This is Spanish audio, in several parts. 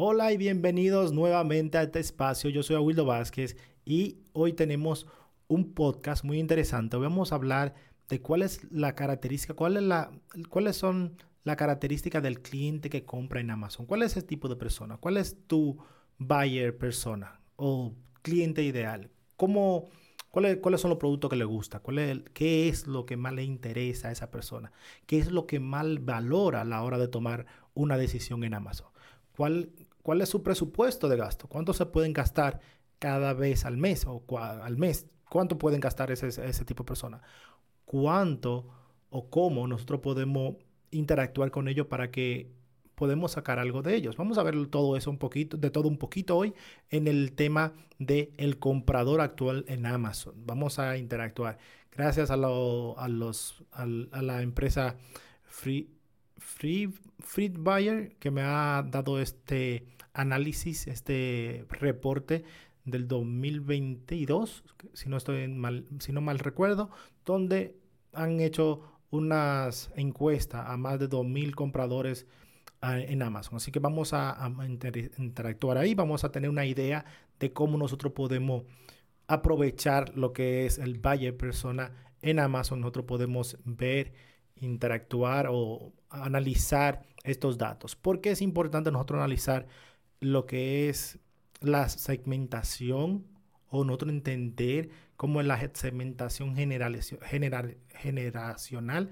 Hola y bienvenidos nuevamente a este espacio. Yo soy Aguildo Vázquez y hoy tenemos un podcast muy interesante. vamos a hablar de cuál es la característica, cuál es la, cuáles son las características del cliente que compra en Amazon. ¿Cuál es ese tipo de persona? ¿Cuál es tu buyer persona o cliente ideal? ¿Cómo, cuáles, ¿Cuáles son los productos que le gusta? ¿Cuál es, ¿Qué es lo que más le interesa a esa persona? ¿Qué es lo que más valora a la hora de tomar una decisión en Amazon? ¿Cuál, ¿Cuál es su presupuesto de gasto? ¿Cuánto se pueden gastar cada vez al mes o al mes? ¿Cuánto pueden gastar ese, ese tipo de personas? ¿Cuánto o cómo nosotros podemos interactuar con ellos para que podemos sacar algo de ellos. Vamos a ver todo eso un poquito, de todo un poquito hoy en el tema el comprador actual en Amazon. Vamos a interactuar. Gracias a, a los, a, la empresa Free, Free, Free Buyer que me ha dado este análisis, este reporte del 2022, si no estoy mal, si no mal recuerdo, donde han hecho unas encuestas a más de 2.000 compradores ah, en Amazon. Así que vamos a, interactuar ahí, vamos a tener una idea de cómo nosotros podemos aprovechar lo que es el buyer persona en Amazon. Nosotros podemos ver interactuar o analizar estos datos. ¿Por qué es importante nosotros analizar lo que es la segmentación o nosotros entender cómo es la segmentación general, generacional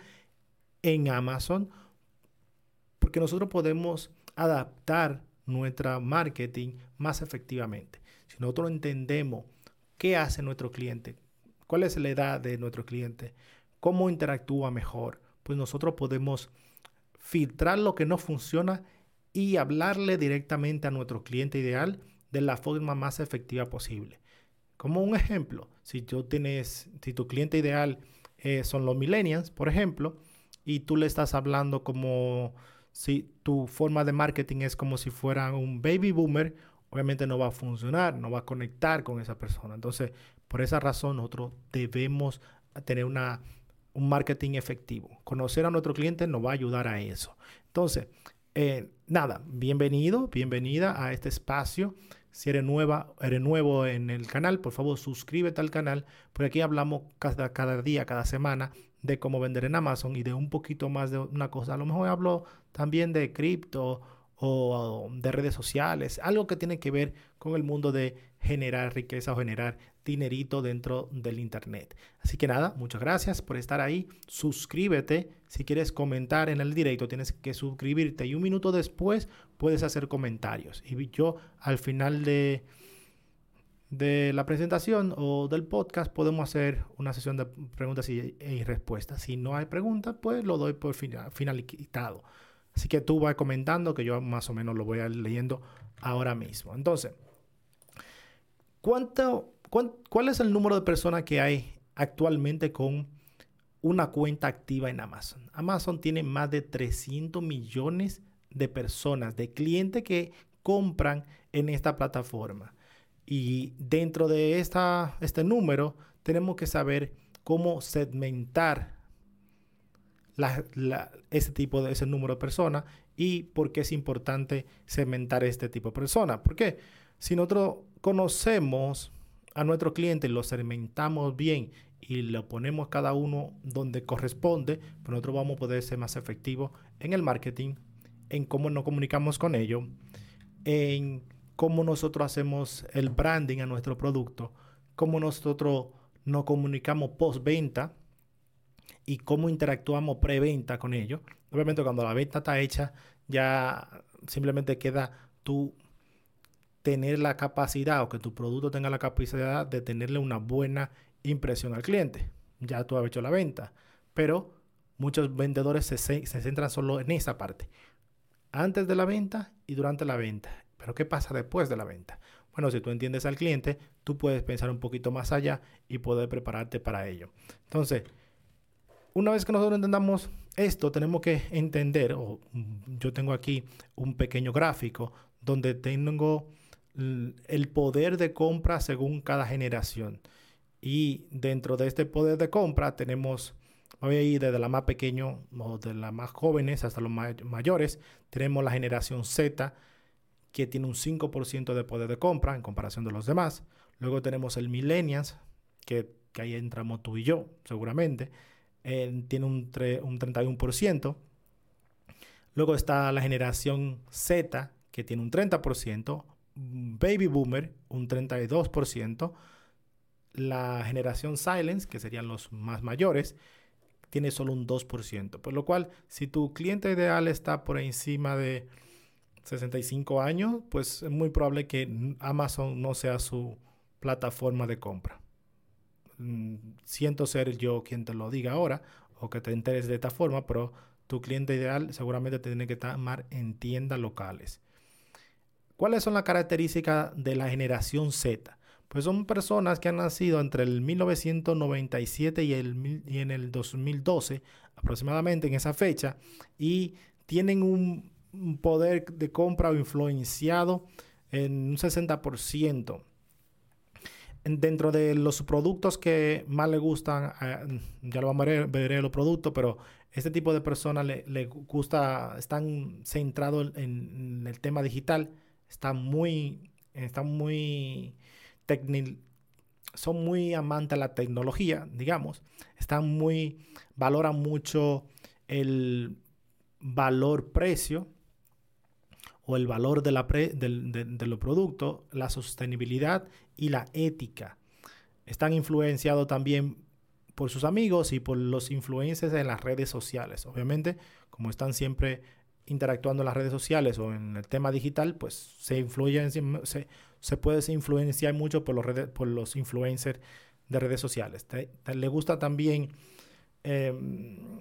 en Amazon? Porque nosotros podemos adaptar nuestra marketing más efectivamente. Si nosotros entendemos qué hace nuestro cliente, cuál es la edad de nuestro cliente, cómo interactúa mejor, pues nosotros podemos filtrar lo que no funciona y hablarle directamente a nuestro cliente ideal de la forma más efectiva posible. Como un ejemplo, si tú tienes, si tu cliente ideal eh, son los millennials, por ejemplo, y tú le estás hablando como si tu forma de marketing es como si fuera un baby boomer, obviamente no va a funcionar, no va a conectar con esa persona. Entonces, por esa razón, nosotros debemos tener una un marketing efectivo. Conocer a nuestro cliente nos va a ayudar a eso. Entonces, eh, nada, bienvenido, bienvenida a este espacio. Si eres nueva, eres nuevo en el canal, por favor suscríbete al canal, porque aquí hablamos cada, cada día, cada semana de cómo vender en Amazon y de un poquito más de una cosa. A lo mejor hablo también de cripto o de redes sociales, algo que tiene que ver con el mundo de generar riqueza o generar dinerito dentro del internet. Así que nada, muchas gracias por estar ahí. Suscríbete. Si quieres comentar en el directo, tienes que suscribirte y un minuto después puedes hacer comentarios. Y yo al final de, de la presentación o del podcast podemos hacer una sesión de preguntas y, respuestas. Si no hay preguntas, pues lo doy por finalizado. Así que tú vas comentando que yo más o menos lo voy a leyendo ahora mismo. Entonces, ¿cuánto, ¿cuál es el número de personas que hay actualmente con una cuenta activa en Amazon? Amazon tiene más de 300 millones de personas, de clientes que compran en esta plataforma. Y dentro de esta, este número tenemos que saber cómo segmentar ese tipo de ese número de personas y por qué es importante segmentar este tipo de personas. Porque si nosotros conocemos a nuestro cliente, lo segmentamos bien y lo ponemos cada uno donde corresponde, pues nosotros vamos a poder ser más efectivos en el marketing, en cómo nos comunicamos con ellos, en cómo nosotros hacemos el branding a nuestro producto, cómo nosotros nos comunicamos post-venta y cómo interactuamos preventa con ellos. Obviamente cuando la venta está hecha, ya simplemente queda tú tener la capacidad o que tu producto tenga la capacidad de tenerle una buena impresión al cliente. Ya tú has hecho la venta, pero muchos vendedores se, se centran solo en esa parte. Antes de la venta y durante la venta. Pero ¿qué pasa después de la venta? Bueno, si tú entiendes al cliente, tú puedes pensar un poquito más allá y poder prepararte para ello. Entonces, una vez que nosotros entendamos esto, tenemos que entender, o yo tengo aquí un pequeño gráfico donde tengo el poder de compra según cada generación. Y dentro de este poder de compra tenemos, voy a ir desde la más pequeño o de las más jóvenes hasta los mayores, tenemos la generación Z, que tiene un 5% de poder de compra en comparación de los demás. Luego tenemos el Millennials, que, ahí entramos tú y yo, seguramente. Tiene un, un 31%. Luego está la generación Z, que tiene un 30%. Baby Boomer, un 32%. La generación Silence, que serían los más mayores, tiene solo un 2%. Por lo cual, si tu cliente ideal está por encima de 65 años, pues es muy probable que Amazon no sea su plataforma de compra. Siento ser yo quien te lo diga ahora o que te enteres de esta forma, pero tu cliente ideal seguramente tiene que tomar en tiendas locales. ¿Cuáles son las características de la generación Z? Pues son personas que han nacido entre el 1997 y, el, y en el 2012, aproximadamente en esa fecha, y tienen un poder de compra o influenciado en un 60%. Dentro de los productos que más le gustan, eh, ya lo vamos a ver, veré los productos, pero este tipo de personas le, gusta, están centrados en, el tema digital, están muy, están muy son muy amantes de la tecnología, digamos, están muy, valoran mucho el valor-precio o el valor de, la de, los productos, la sostenibilidad y la ética. Están influenciados también por sus amigos y por los influencers en las redes sociales. Obviamente, como están siempre interactuando en las redes sociales o en el tema digital, pues se influyen, se, se puede influenciar mucho por los, por los influencers de redes sociales. le gusta también, em,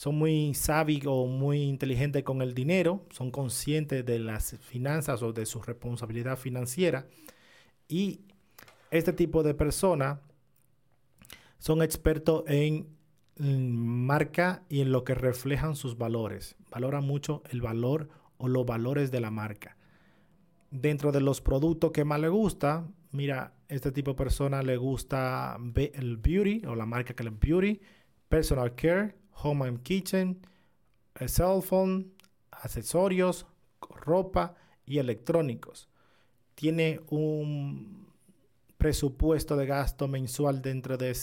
son muy sabios o muy inteligentes con el dinero, son conscientes de las finanzas o de su responsabilidad financiera. Y este tipo de personas son expertos en marca y en lo que reflejan sus valores. Valora mucho el valor o los valores de la marca. Dentro de los productos que más le gusta, mira, este tipo de persona le gusta el beauty o la marca que le beauty, personal care, home and kitchen, cell phone, accesorios, ropa y electrónicos. Tiene un presupuesto de gasto mensual dentro de,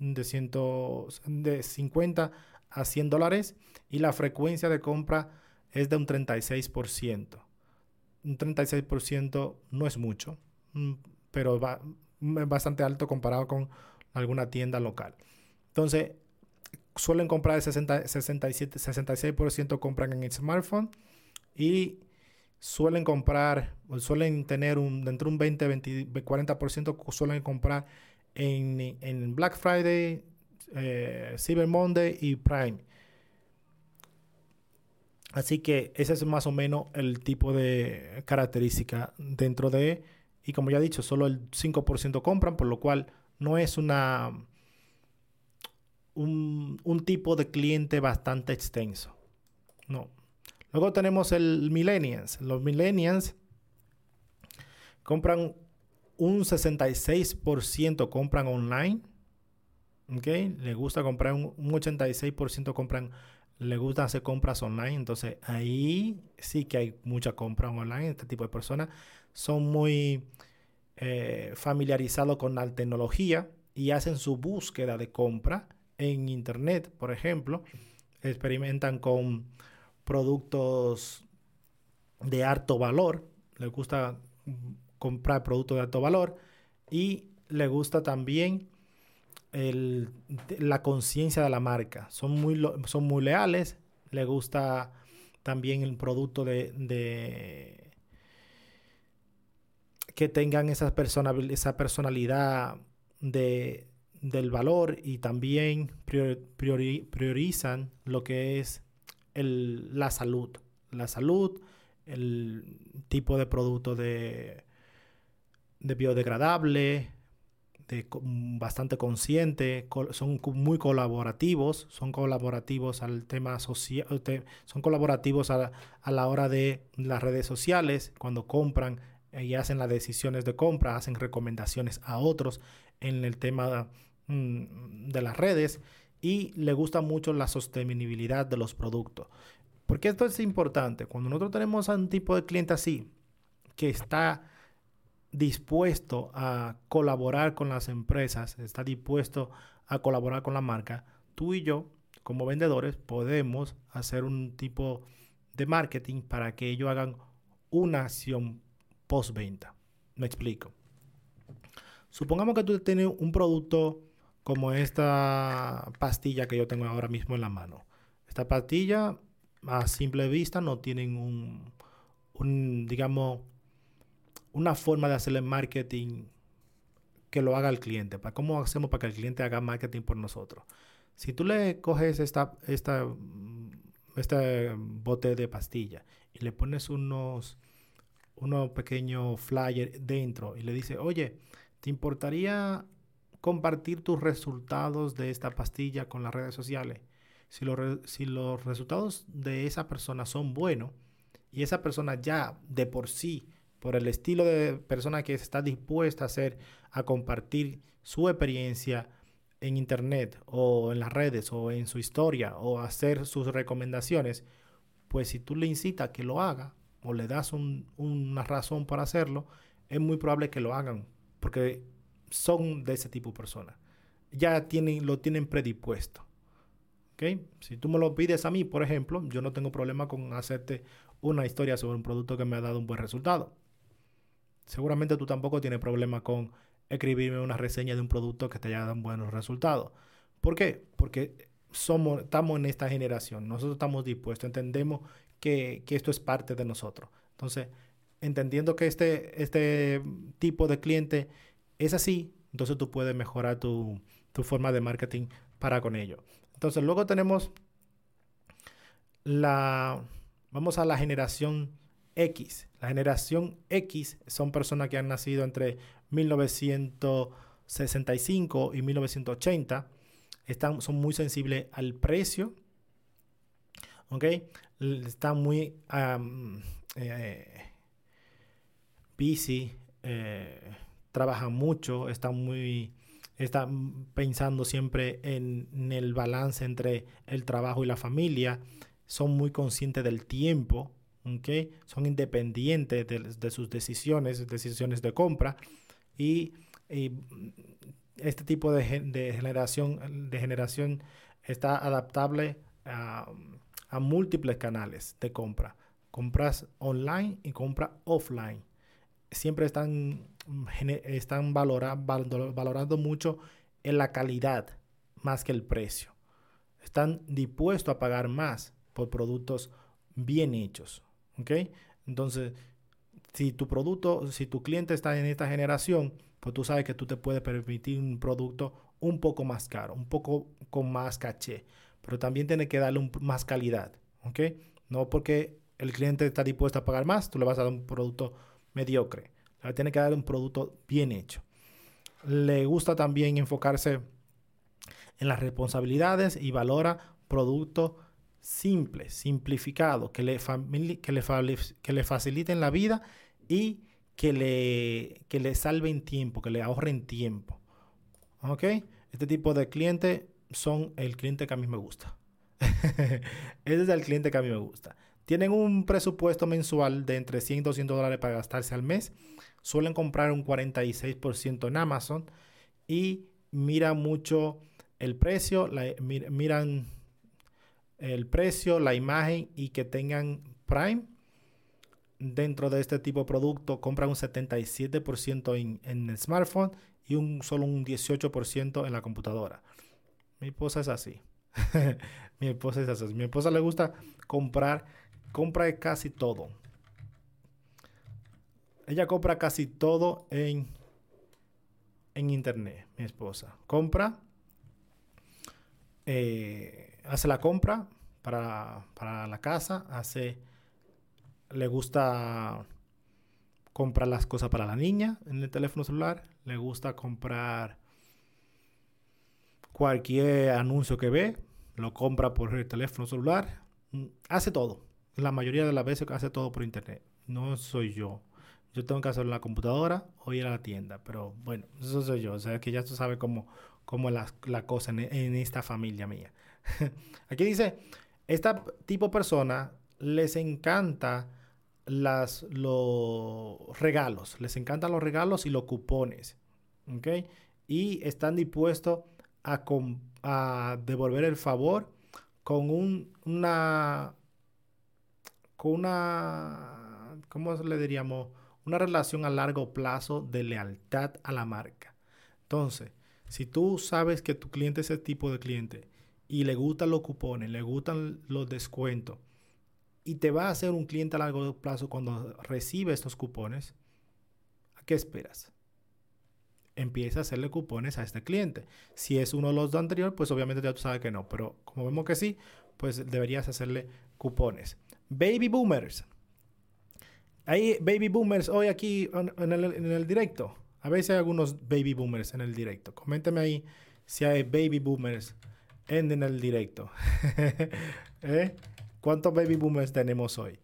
de, de 50 a 100 dólares y la frecuencia de compra es de un 36%. Un 36% no es mucho, mm, pero va, es bastante alto comparado con alguna tienda local. Entonces, suelen comprar el 60, 67, 66% compran en el smartphone y suelen comprar, suelen tener un, dentro de un 20, 20 40% suelen comprar en, en Black Friday, eh, Cyber Monday y Prime. Así que ese es más o menos el tipo de característica dentro de, y como ya he dicho, solo el 5% compran, por lo cual no es una un, un tipo de cliente bastante extenso. No, Luego tenemos el Millennials. Los Millennials compran un 66% compran online. ¿Ok? Le gusta comprar un, 86% compran, le gusta hacer compras online. Entonces ahí sí que hay mucha compra online. Este tipo de personas son muy eh, familiarizados con la tecnología y hacen su búsqueda de compra en internet, por ejemplo. Experimentan con productos de alto valor, le gusta comprar productos de alto valor y le gusta también la conciencia de la marca. Son muy, son muy leales, le gusta también el producto de, que tengan esa, esa personalidad de, del valor y también priorizan lo que es la salud. La salud, el tipo de producto de, de biodegradable, de, bastante consciente, son muy colaborativos, son colaborativos al tema social, son colaborativos a, la hora de las redes sociales, cuando compran y hacen las decisiones de compra, hacen recomendaciones a otros en el tema mm, de las redes y le gusta mucho la sostenibilidad de los productos. Porque esto es importante. Cuando nosotros tenemos a un tipo de cliente así, que está dispuesto a colaborar con las empresas, está dispuesto a colaborar con la marca, tú y yo, como vendedores, podemos hacer un tipo de marketing para que ellos hagan una acción postventa. Me explico. Supongamos que tú tienes un producto como esta pastilla que yo tengo ahora mismo en la mano. Esta pastilla a simple vista no tienen un, digamos, una forma de hacerle marketing que lo haga el cliente. ¿Cómo hacemos para que el cliente haga marketing por nosotros? Si tú le coges esta, esta, este bote de pastilla y le pones unos, unos pequeños flyers dentro y le dices, oye, ¿te importaría compartir tus resultados de esta pastilla con las redes sociales? Si, los resultados de esa persona son buenos y esa persona ya de por sí por el estilo de persona que está dispuesta a hacer, a compartir su experiencia en internet o en las redes o en su historia o hacer sus recomendaciones, pues si tú le incitas que lo haga o le das una razón para hacerlo, es muy probable que lo hagan porque son de ese tipo de personas. Ya tienen, lo tienen predispuesto. ¿Okay? Si tú me lo pides a mí, por ejemplo, yo no tengo problema con hacerte una historia sobre un producto que me ha dado un buen resultado. Seguramente tú tampoco tienes problema con escribirme una reseña de un producto que te haya dado buenos resultados. ¿Por qué? Porque somos, estamos en esta generación, nosotros estamos dispuestos, entendemos que, esto es parte de nosotros. Entonces, entendiendo que este, este tipo de cliente es así, entonces tú puedes mejorar tu, tu forma de marketing para con ello. Entonces, luego tenemos la, vamos a la generación X. La generación X son personas que han nacido entre 1965 y 1980. Están, son muy sensibles al precio. ¿Ok? Están muy eh, busy. Eh, trabajan mucho. Están muy están pensando siempre en, el balance entre el trabajo y la familia, son muy conscientes del tiempo, son independientes de, sus decisiones, decisiones de compra y, este tipo de, generación, de generación está adaptable a, múltiples canales de compra. Compras online y compra offline. Siempre están, están valorando mucho en la calidad más que el precio. Están dispuestos a pagar más por productos bien hechos. Entonces, si tu producto, si tu cliente está en esta generación, pues tú sabes que tú te puedes permitir un producto un poco más caro, un poco con más caché, pero también tiene que darle más calidad. No porque el cliente está dispuesto a pagar más, tú le vas a dar un producto mediocre. Tiene que darle un producto bien hecho. Le gusta también enfocarse en las responsabilidades y valora productos simple, simplificado, que le, que que le faciliten la vida y que le, que le salven tiempo, que le ahorren tiempo. ¿Ok? Este tipo de clientes son el cliente que a mí me gusta. Ese es el cliente que a mí me gusta. Tienen un presupuesto mensual de entre 100 y 200 dólares para gastarse al mes. Suelen comprar un 46% en Amazon y miran mucho el precio, miran el precio, la imagen y que tengan Prime dentro de este tipo de producto, compran un 77% en, en, el smartphone y un solo un 18% en la computadora. Mi esposa es así. Mi esposa es así. Mi esposa le gusta comprar, compra casi todo. Ella compra casi todo en, en internet, mi esposa. Compra eh, hace la compra para, la casa, hace, le gusta comprar las cosas para la niña en el teléfono celular, le gusta comprar cualquier anuncio que ve, lo compra por el teléfono celular, mm, hace todo. La mayoría de las veces hace todo por internet. No soy yo. Yo tengo que hacerlo en la computadora o ir a la tienda. Pero bueno, eso soy yo. O sea que ya tú sabes cómo, cómo la, la cosa en, esta familia mía. Aquí dice, esta tipo de persona les encanta las, los regalos. Les encantan los regalos y los cupones. ¿Ok? Y están dispuestos a, a devolver el favor con un, una, con una, ¿cómo le diríamos? Una relación a largo plazo de lealtad a la marca. Entonces, si tú sabes que tu cliente es ese tipo de cliente y le gustan los cupones, le gustan los descuentos y te va a hacer un cliente a largo plazo cuando recibe estos cupones, ¿a qué esperas? Empieza a hacerle cupones a este cliente. Si es uno de los anteriores, pues obviamente ya tú sabes que no, pero como vemos que sí, pues deberías hacerle cupones. Baby boomers. Hay baby boomers hoy aquí en el, directo. A veces hay algunos baby boomers en el directo. Coméntame ahí si hay baby boomers en, el directo. ¿Eh? ¿Cuántos baby boomers tenemos hoy?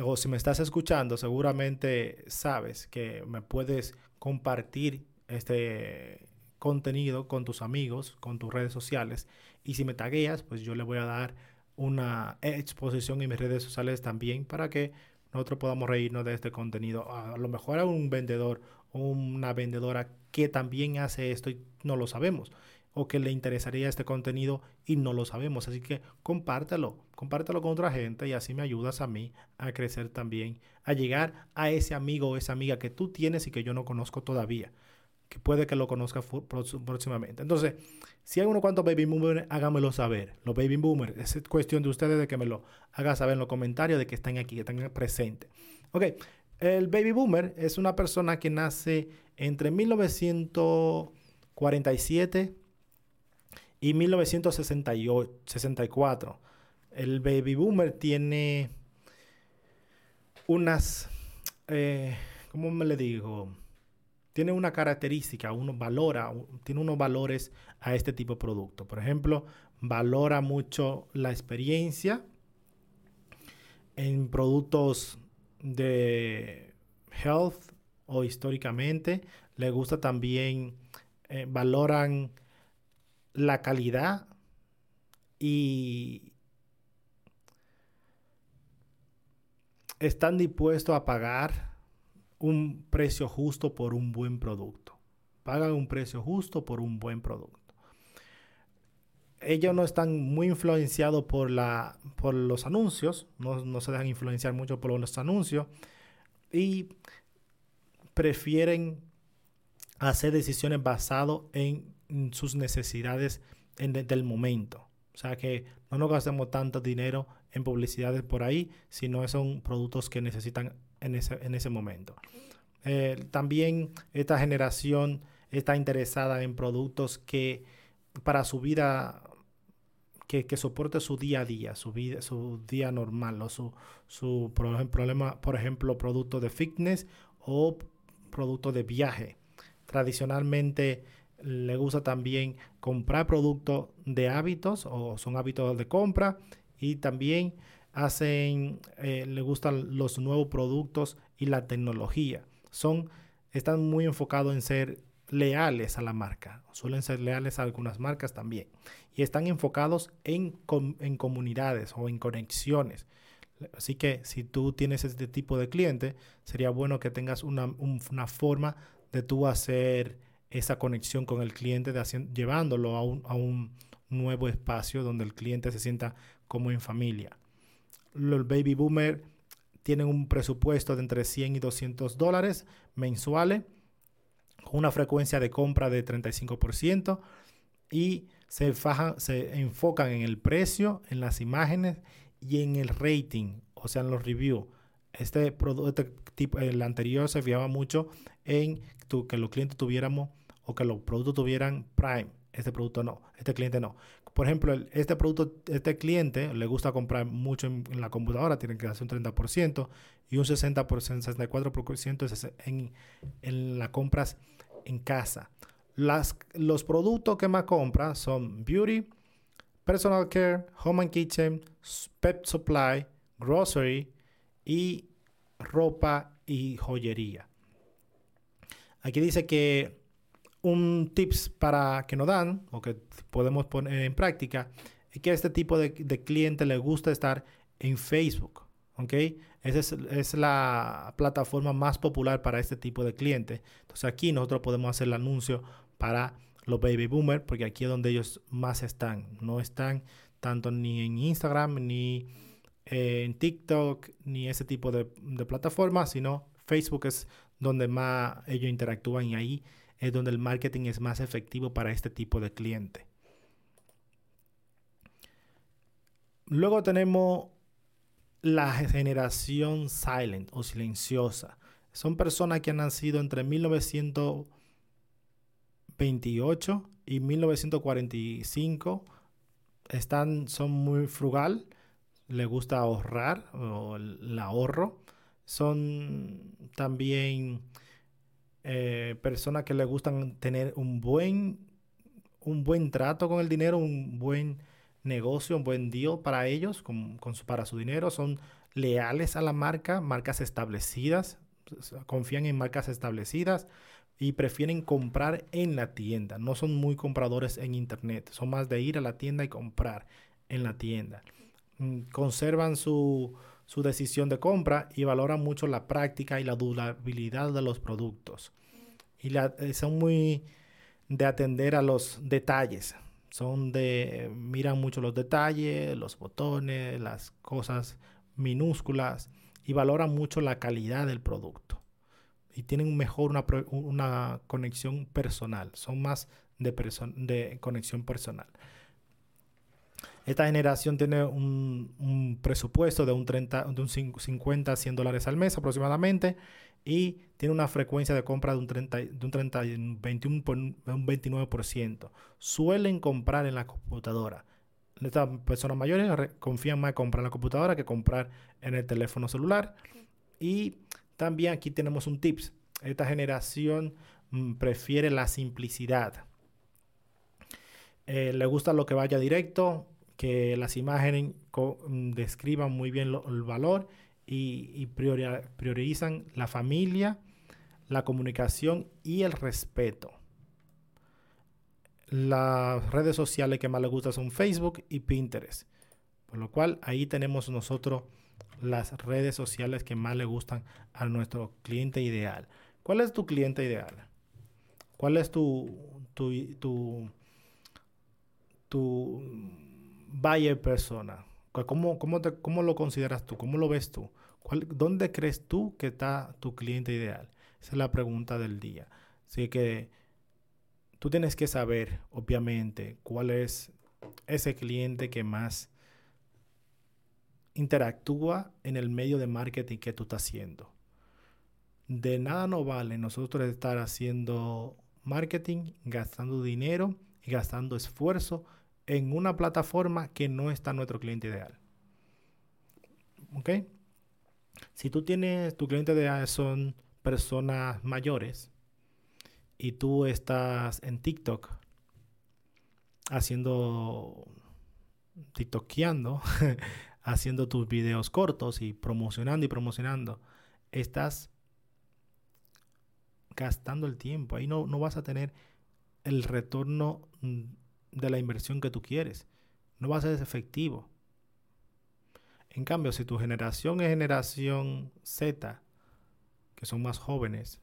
O si me estás escuchando, seguramente sabes que me puedes compartir este contenido con tus amigos, con tus redes sociales. Y si me tagueas, pues yo le voy a dar una exposición en mis redes sociales también para que nosotros podamos reírnos de este contenido. A lo mejor a un vendedor una vendedora que también hace esto y no lo sabemos o que le interesaría este contenido y no lo sabemos. Así que compártelo, compártelo con otra gente y así me ayudas a mí a crecer también, a llegar a ese amigo o esa amiga que tú tienes y que yo no conozco todavía, que puede que lo conozca próximamente. Entonces, si hay unos cuantos baby boomers, hágamelo saber. Los baby boomers, es cuestión de ustedes de que me lo hagan saber en los comentarios de que están aquí, que están presentes. Ok, el baby boomer es una persona que nace entre 1947 y 1964. El baby boomer tiene unas, eh, ¿cómo me le digo? Tiene una característica, uno valora, tiene unos valores a este tipo de producto. Por ejemplo, valora mucho la experiencia en productos de health o históricamente. Le gusta también, eh, valoran la calidad y están dispuestos a pagar un precio justo por un buen producto. Pagan un precio justo por un buen producto ellos no están muy influenciados por, la, por los anuncios, no, se dejan influenciar mucho por los anuncios y prefieren hacer decisiones basadas en, sus necesidades en, del momento. O sea que no nos gastemos tanto dinero en publicidades por ahí, sino son productos que necesitan en ese, en ese momento. Eh, también esta generación está interesada en productos que para su vida que, soporte su día a día, su vida, su día normal, o su, su problema, por ejemplo, producto de fitness o producto de viaje. Tradicionalmente le gusta también comprar productos de hábitos o son hábitos de compra y también hacen, eh, le gustan los nuevos productos y la tecnología. Son, están muy enfocados en ser leales a la marca, suelen ser leales a algunas marcas también, y están enfocados en, en comunidades o en conexiones. Así que si tú tienes este tipo de cliente, sería bueno que tengas una, una forma de tú hacer esa conexión con el cliente, de llevándolo a un, a un, nuevo espacio donde el cliente se sienta como en familia. Los baby boomer tienen un presupuesto de entre 100 y 200 dólares mensuales con una frecuencia de compra de 35% y se, se enfocan en el precio, en las imágenes y en el rating, o sea, en los reviews. Este, producto, este tipo, el anterior se fijaba mucho en que los clientes tuviéramos o que los productos tuvieran Prime. Este producto no, este cliente no. Por ejemplo, este producto, este cliente le gusta comprar mucho en, la computadora, tiene que hacer un 30% y un 60%, 64% en, en las compras en casa. Las, los productos que más compra son beauty, personal care, home and kitchen, pet supply, grocery y ropa y joyería. Aquí dice que un tips para que nos dan o que podemos poner en práctica es que a este tipo de, cliente le gusta estar en Facebook. ¿ok? Esa es, la plataforma más popular para este tipo de clientes. Entonces aquí nosotros podemos hacer el anuncio para los baby boomers, porque aquí es donde ellos más están. No están tanto ni en Instagram, ni en TikTok, ni ese tipo de, de plataformas, sino Facebook es donde más ellos interactúan y ahí es donde el marketing es más efectivo para este tipo de cliente. Luego tenemos la generación silent o silenciosa. Son personas que han nacido entre 1928 y 1945. Están, son muy frugal, les gusta ahorrar o el ahorro. Son también eh, personas que les gustan tener un buen, un buen trato con el dinero, un buen negocio, un buen deal para ellos, con, su, para su dinero. Son leales a la marca, marcas establecidas, confían en marcas establecidas y prefieren comprar en la tienda. No son muy compradores en internet, son más de ir a la tienda y comprar en la tienda. Mm, conservan su, su decisión de compra y valoran mucho la práctica y la durabilidad de los productos. Y eh, son muy de atender a los detalles. Son de, miran mucho los detalles, los botones, las cosas minúsculas y valoran mucho la calidad del producto. Y tienen mejor una, una conexión personal, son más de conexión personal. Esta generación tiene un, presupuesto de un, 30, de un 50 a 100 dólares al mes aproximadamente y tiene una frecuencia de compra de un, 30, de un, 30, 21, un 29%. Suelen comprar en la computadora. Estas personas mayores confían más en comprar en la computadora que comprar en el teléfono celular. Y también aquí tenemos un tips. Esta generación mm, prefiere la simplicidad. Eh, le gusta lo que vaya directo, que las imágenes mm, describan muy bien el valor y, priorizan la familia, la comunicación y el respeto. Las redes sociales que más les gustan son Facebook y Pinterest. Por lo cual ahí tenemos nosotros las redes sociales que más le gustan a nuestro cliente ideal. ¿Cuál es tu cliente ideal? ¿Cuál es tu, tu, tu, tu buyer persona? ¿Cómo, cómo, ¿Cómo, lo consideras tú? ¿Cómo lo ves tú? ¿Dónde crees tú que está tu cliente ideal? Esa es la pregunta del día. Así que tú tienes que saber, obviamente, cuál es ese cliente que más interactúa en el medio de marketing que tú estás haciendo. De nada nos vale nosotros estar haciendo marketing, gastando dinero y gastando esfuerzo en una plataforma que no está nuestro cliente ideal. ¿Ok? Si tú tienes, tu cliente ideal son personas mayores y tú estás en TikTok haciendo, TikTokeando, haciendo tus videos cortos y promocionando y promocionando, estás gastando el tiempo. Ahí no, no vas a tener el retorno de la inversión que tú quieres. No va a ser efectivo. En cambio, si tu generación es generación Z, que son más jóvenes,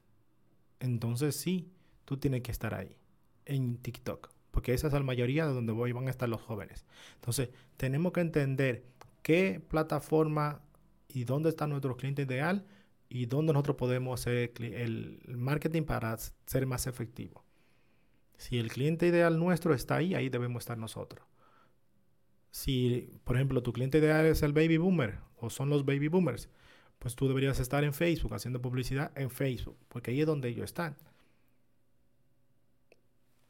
entonces sí, tú tienes que estar ahí, en TikTok, porque esa es la mayoría de donde van a estar los jóvenes. Entonces, tenemos que entender qué plataforma y dónde está nuestro cliente ideal y dónde nosotros podemos hacer el marketing para ser más efectivo. Si el cliente ideal nuestro está ahí, ahí debemos estar nosotros. Si, por ejemplo, tu cliente ideal es el baby boomer o son los baby boomers, pues tú deberías estar en Facebook haciendo publicidad en Facebook, porque ahí es donde ellos están.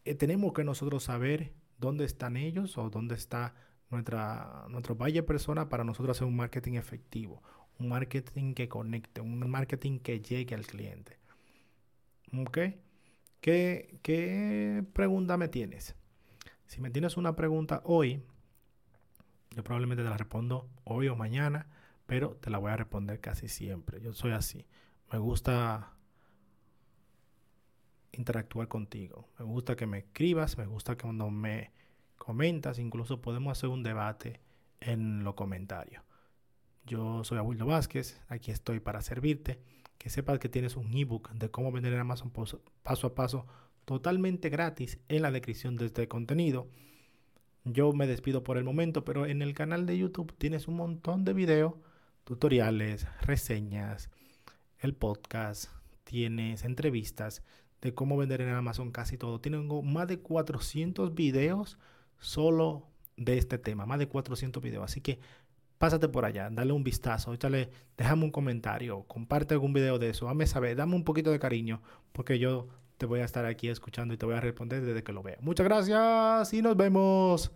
Eh, tenemos que nosotros saber dónde están ellos o dónde está nuestra, nuestro valle persona para nosotros hacer un marketing efectivo, un marketing que conecte, un marketing que llegue al cliente. ¿Ok? ¿Qué, pregunta me tienes? Si me tienes una pregunta hoy, yo probablemente te la respondo hoy o mañana, pero te la voy a responder casi siempre. Yo soy así. Me gusta interactuar contigo. Me gusta que me escribas, me gusta que cuando me comentas, incluso podemos hacer un debate en los comentarios. Yo soy Abuelo Vázquez, aquí estoy para servirte. Que sepas que tienes un ebook de cómo vender en Amazon paso a paso totalmente gratis en la descripción de este contenido. Yo me despido por el momento, pero en el canal de YouTube tienes un montón de videos, tutoriales, reseñas, el podcast, tienes entrevistas de cómo vender en Amazon casi todo. Tengo más de 400 videos solo de este tema, más de 400 videos. Así que pásate por allá, dale un vistazo, échale, déjame un comentario, comparte algún video de eso, dame saber, dame un poquito de cariño, porque yo te voy a estar aquí escuchando y te voy a responder desde que lo vea. Muchas gracias y nos vemos.